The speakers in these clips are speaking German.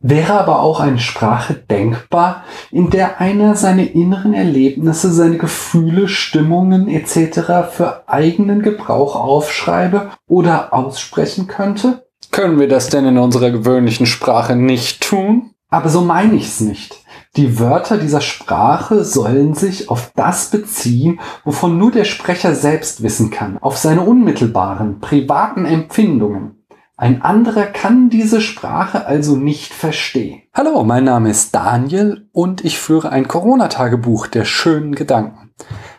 Wäre aber auch eine Sprache denkbar, in der einer seine inneren Erlebnisse, seine Gefühle, Stimmungen etc. für eigenen Gebrauch aufschreibe oder aussprechen könnte? Können wir das denn in unserer gewöhnlichen Sprache nicht tun? Aber so meine ich's nicht. Die Wörter dieser Sprache sollen sich auf das beziehen, wovon nur der Sprecher selbst wissen kann, auf seine unmittelbaren, privaten Empfindungen. Ein anderer kann diese Sprache also nicht verstehen. Hallo, mein Name ist Daniel und ich führe ein Corona-Tagebuch der schönen Gedanken.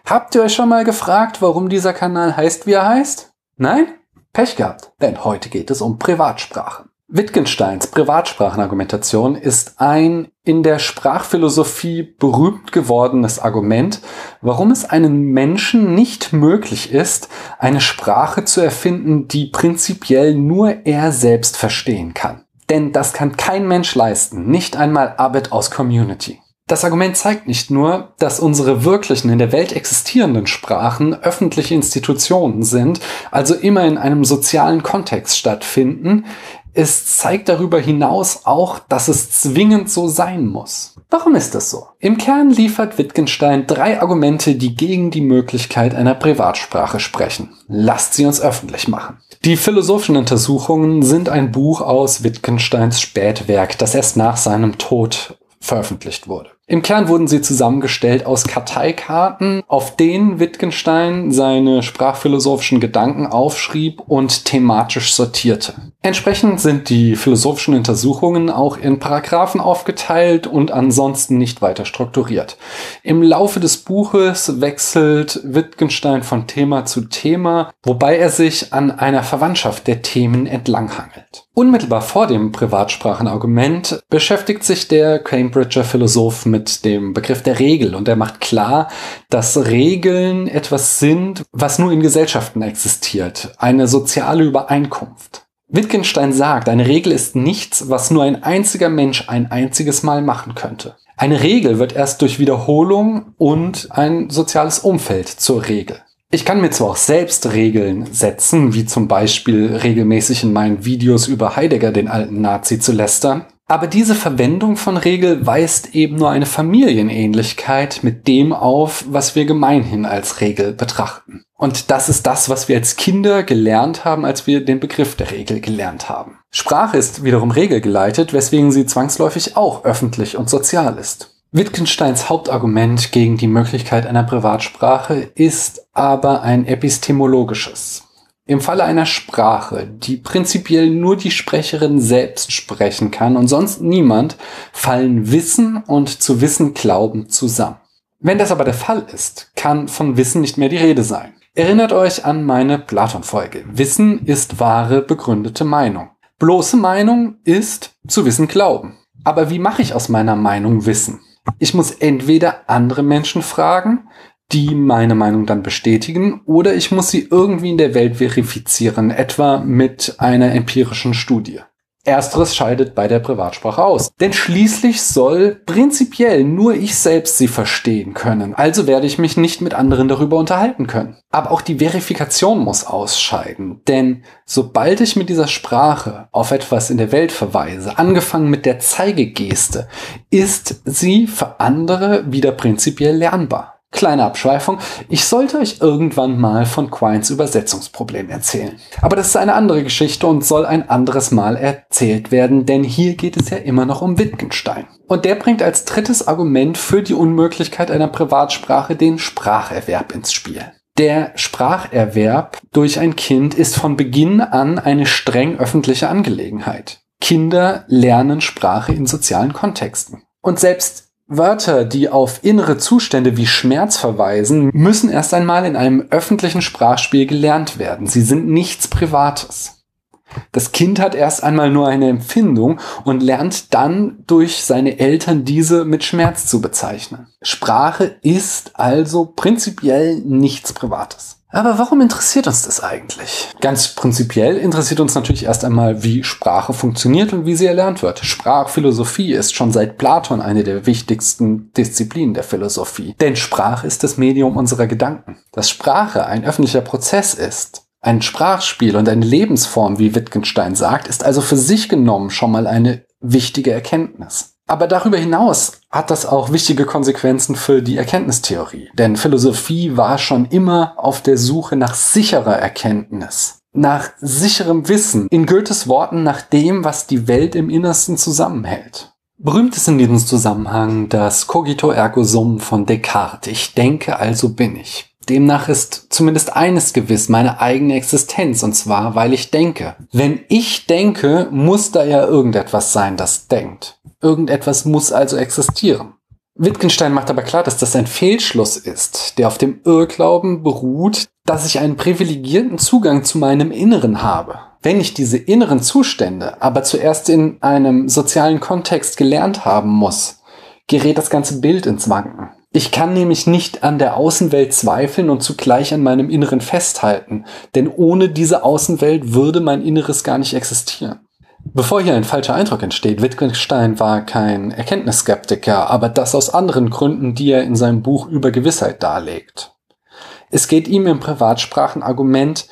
Habt ihr euch schon mal gefragt, warum dieser Kanal heißt, wie er heißt? Nein? Pech gehabt, denn heute geht es um Privatsprache. Wittgensteins Privatsprachenargumentation ist ein in der Sprachphilosophie berühmt gewordenes Argument, warum es einem Menschen nicht möglich ist, eine Sprache zu erfinden, die prinzipiell nur er selbst verstehen kann. Denn das kann kein Mensch leisten, nicht einmal Abed aus Community. Das Argument zeigt nicht nur, dass unsere wirklichen in der Welt existierenden Sprachen öffentliche Institutionen sind, also immer in einem sozialen Kontext stattfinden, es zeigt darüber hinaus auch, dass es zwingend so sein muss. Warum ist das so? Im Kern liefert Wittgenstein drei Argumente, die gegen die Möglichkeit einer Privatsprache sprechen. Lasst sie uns öffentlich machen. Die philosophischen Untersuchungen sind ein Buch aus Wittgensteins Spätwerk, das erst nach seinem Tod veröffentlicht wurde. Im Kern wurden sie zusammengestellt aus Karteikarten, auf denen Wittgenstein seine sprachphilosophischen Gedanken aufschrieb und thematisch sortierte. Entsprechend sind die philosophischen Untersuchungen auch in Paragraphen aufgeteilt und ansonsten nicht weiter strukturiert. Im Laufe des Buches wechselt Wittgenstein von Thema zu Thema, wobei er sich an einer Verwandtschaft der Themen entlanghangelt. Unmittelbar vor dem Privatsprachenargument beschäftigt sich der Cambridger Philosoph mit dem Begriff der Regel und er macht klar, dass Regeln etwas sind, was nur in Gesellschaften existiert, eine soziale Übereinkunft. Wittgenstein sagt, eine Regel ist nichts, was nur ein einziger Mensch ein einziges Mal machen könnte. Eine Regel wird erst durch Wiederholung und ein soziales Umfeld zur Regel. Ich kann mir zwar auch selbst Regeln setzen, wie zum Beispiel regelmäßig in meinen Videos über Heidegger, den alten Nazi, zu lästern, aber diese Verwendung von Regel weist eben nur eine Familienähnlichkeit mit dem auf, was wir gemeinhin als Regel betrachten. Und das ist das, was wir als Kinder gelernt haben, als wir den Begriff der Regel gelernt haben. Sprache ist wiederum regelgeleitet, weswegen sie zwangsläufig auch öffentlich und sozial ist. Wittgensteins Hauptargument gegen die Möglichkeit einer Privatsprache ist aber ein epistemologisches. Im Falle einer Sprache, die prinzipiell nur die Sprecherin selbst sprechen kann und sonst niemand, fallen Wissen und zu Wissen Glauben zusammen. Wenn das aber der Fall ist, kann von Wissen nicht mehr die Rede sein. Erinnert euch an meine Platon-Folge. Wissen ist wahre, begründete Meinung. Bloße Meinung ist zu Wissen Glauben. Aber wie mache ich aus meiner Meinung Wissen? Ich muss entweder andere Menschen fragen, die meine Meinung dann bestätigen, oder ich muss sie irgendwie in der Welt verifizieren, etwa mit einer empirischen Studie. Ersteres scheidet bei der Privatsprache aus. Denn schließlich soll prinzipiell nur ich selbst sie verstehen können. Also werde ich mich nicht mit anderen darüber unterhalten können. Aber auch die Verifikation muss ausscheiden. Denn sobald ich mit dieser Sprache auf etwas in der Welt verweise, angefangen mit der Zeigegeste, ist sie für andere wieder prinzipiell lernbar. Kleine Abschweifung. Ich sollte euch irgendwann mal von Quines Übersetzungsproblem erzählen. Aber das ist eine andere Geschichte und soll ein anderes Mal erzählt werden, denn hier geht es ja immer noch um Wittgenstein. Und der bringt als drittes Argument für die Unmöglichkeit einer Privatsprache den Spracherwerb ins Spiel. Der Spracherwerb durch ein Kind ist von Beginn an eine streng öffentliche Angelegenheit. Kinder lernen Sprache in sozialen Kontexten. Und selbst Wörter, die auf innere Zustände wie Schmerz verweisen, müssen erst einmal in einem öffentlichen Sprachspiel gelernt werden. Sie sind nichts Privates. Das Kind hat erst einmal nur eine Empfindung und lernt dann durch seine Eltern diese mit Schmerz zu bezeichnen. Sprache ist also prinzipiell nichts Privates. Aber warum interessiert uns das eigentlich? Ganz prinzipiell interessiert uns natürlich erst einmal, wie Sprache funktioniert und wie sie erlernt wird. Sprachphilosophie ist schon seit Platon eine der wichtigsten Disziplinen der Philosophie. Denn Sprache ist das Medium unserer Gedanken. Dass Sprache ein öffentlicher Prozess ist, ein Sprachspiel und eine Lebensform, wie Wittgenstein sagt, ist also für sich genommen schon mal eine wichtige Erkenntnis. Aber darüber hinaus hat das auch wichtige Konsequenzen für die Erkenntnistheorie. Denn Philosophie war schon immer auf der Suche nach sicherer Erkenntnis, nach sicherem Wissen, in Goethes Worten nach dem, was die Welt im Innersten zusammenhält. Berühmt ist in diesem Zusammenhang das Cogito ergo sum von Descartes. Ich denke, also bin ich. Demnach ist zumindest eines gewiss, meine eigene Existenz, und zwar, weil ich denke. Wenn ich denke, muss da ja irgendetwas sein, das denkt. Irgendetwas muss also existieren. Wittgenstein macht aber klar, dass das ein Fehlschluss ist, der auf dem Irrglauben beruht, dass ich einen privilegierten Zugang zu meinem Inneren habe. Wenn ich diese inneren Zustände aber zuerst in einem sozialen Kontext gelernt haben muss, gerät das ganze Bild ins Wanken. Ich kann nämlich nicht an der Außenwelt zweifeln und zugleich an meinem Inneren festhalten, denn ohne diese Außenwelt würde mein Inneres gar nicht existieren. Bevor hier ein falscher Eindruck entsteht, Wittgenstein war kein Erkenntnisskeptiker, aber das aus anderen Gründen, die er in seinem Buch über Gewissheit darlegt. Es geht ihm im Privatsprachenargument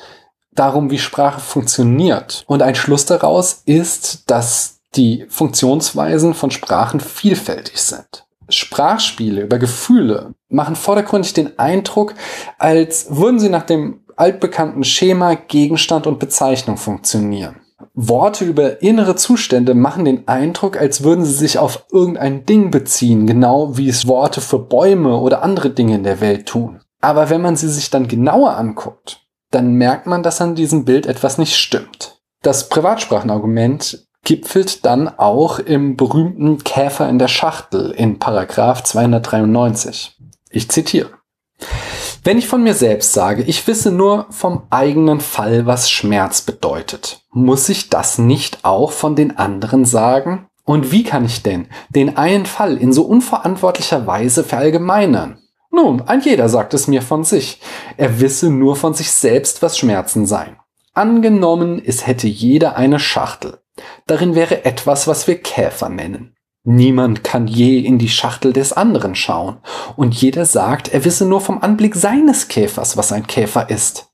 darum, wie Sprache funktioniert. Und ein Schluss daraus ist, dass die Funktionsweisen von Sprachen vielfältig sind. Sprachspiele über Gefühle machen vordergründig den Eindruck, als würden sie nach dem altbekannten Schema Gegenstand und Bezeichnung funktionieren. Worte über innere Zustände machen den Eindruck, als würden sie sich auf irgendein Ding beziehen, genau wie es Worte für Bäume oder andere Dinge in der Welt tun. Aber wenn man sie sich dann genauer anguckt, dann merkt man, dass an diesem Bild etwas nicht stimmt. Das Privatsprachenargument gipfelt dann auch im berühmten Käfer in der Schachtel in Paragraph 293. Ich zitiere. Wenn ich von mir selbst sage, ich wisse nur vom eigenen Fall, was Schmerz bedeutet, muss ich das nicht auch von den anderen sagen? Und wie kann ich denn den einen Fall in so unverantwortlicher Weise verallgemeinern? Nun, ein jeder sagt es mir von sich. Er wisse nur von sich selbst, was Schmerzen seien. Angenommen, es hätte jeder eine Schachtel. Darin wäre etwas, was wir Käfer nennen. Niemand kann je in die Schachtel des anderen schauen, und jeder sagt, er wisse nur vom Anblick seines Käfers, was ein Käfer ist.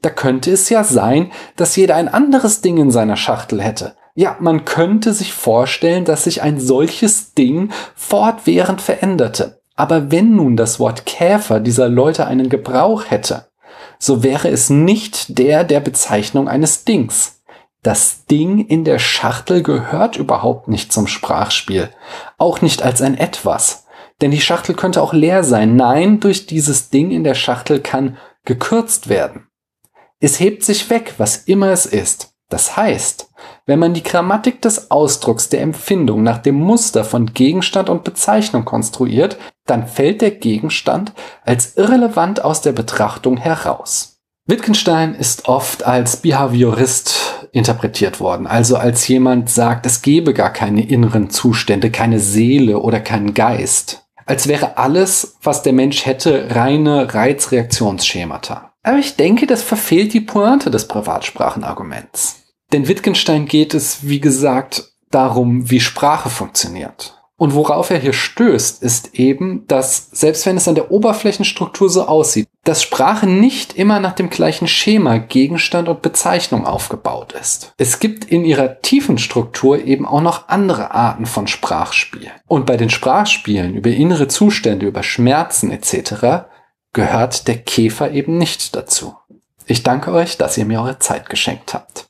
Da könnte es ja sein, dass jeder ein anderes Ding in seiner Schachtel hätte. Ja, man könnte sich vorstellen, dass sich ein solches Ding fortwährend veränderte. Aber wenn nun das Wort Käfer dieser Leute einen Gebrauch hätte, so wäre es nicht der der Bezeichnung eines Dings. Das Ding in der Schachtel gehört überhaupt nicht zum Sprachspiel, auch nicht als ein etwas. Denn die Schachtel könnte auch leer sein. Nein, durch dieses Ding in der Schachtel kann gekürzt werden. Es hebt sich weg, was immer es ist. Das heißt, wenn man die Grammatik des Ausdrucks der Empfindung nach dem Muster von Gegenstand und Bezeichnung konstruiert, dann fällt der Gegenstand als irrelevant aus der Betrachtung heraus. Wittgenstein ist oft als Behaviorist interpretiert worden, also als jemand sagt, es gebe gar keine inneren Zustände, keine Seele oder keinen Geist. Als wäre alles, was der Mensch hätte, reine Reizreaktionsschemata. Aber ich denke, das verfehlt die Pointe des Privatsprachenarguments. Denn Wittgenstein geht es, wie gesagt, darum, wie Sprache funktioniert. Und worauf er hier stößt, ist eben, dass selbst wenn es an der Oberflächenstruktur so aussieht, dass Sprache nicht immer nach dem gleichen Schema Gegenstand und Bezeichnung aufgebaut ist. Es gibt in ihrer tiefen Struktur eben auch noch andere Arten von Sprachspielen. Und bei den Sprachspielen über innere Zustände, über Schmerzen etc. gehört der Käfer eben nicht dazu. Ich danke euch, dass ihr mir eure Zeit geschenkt habt.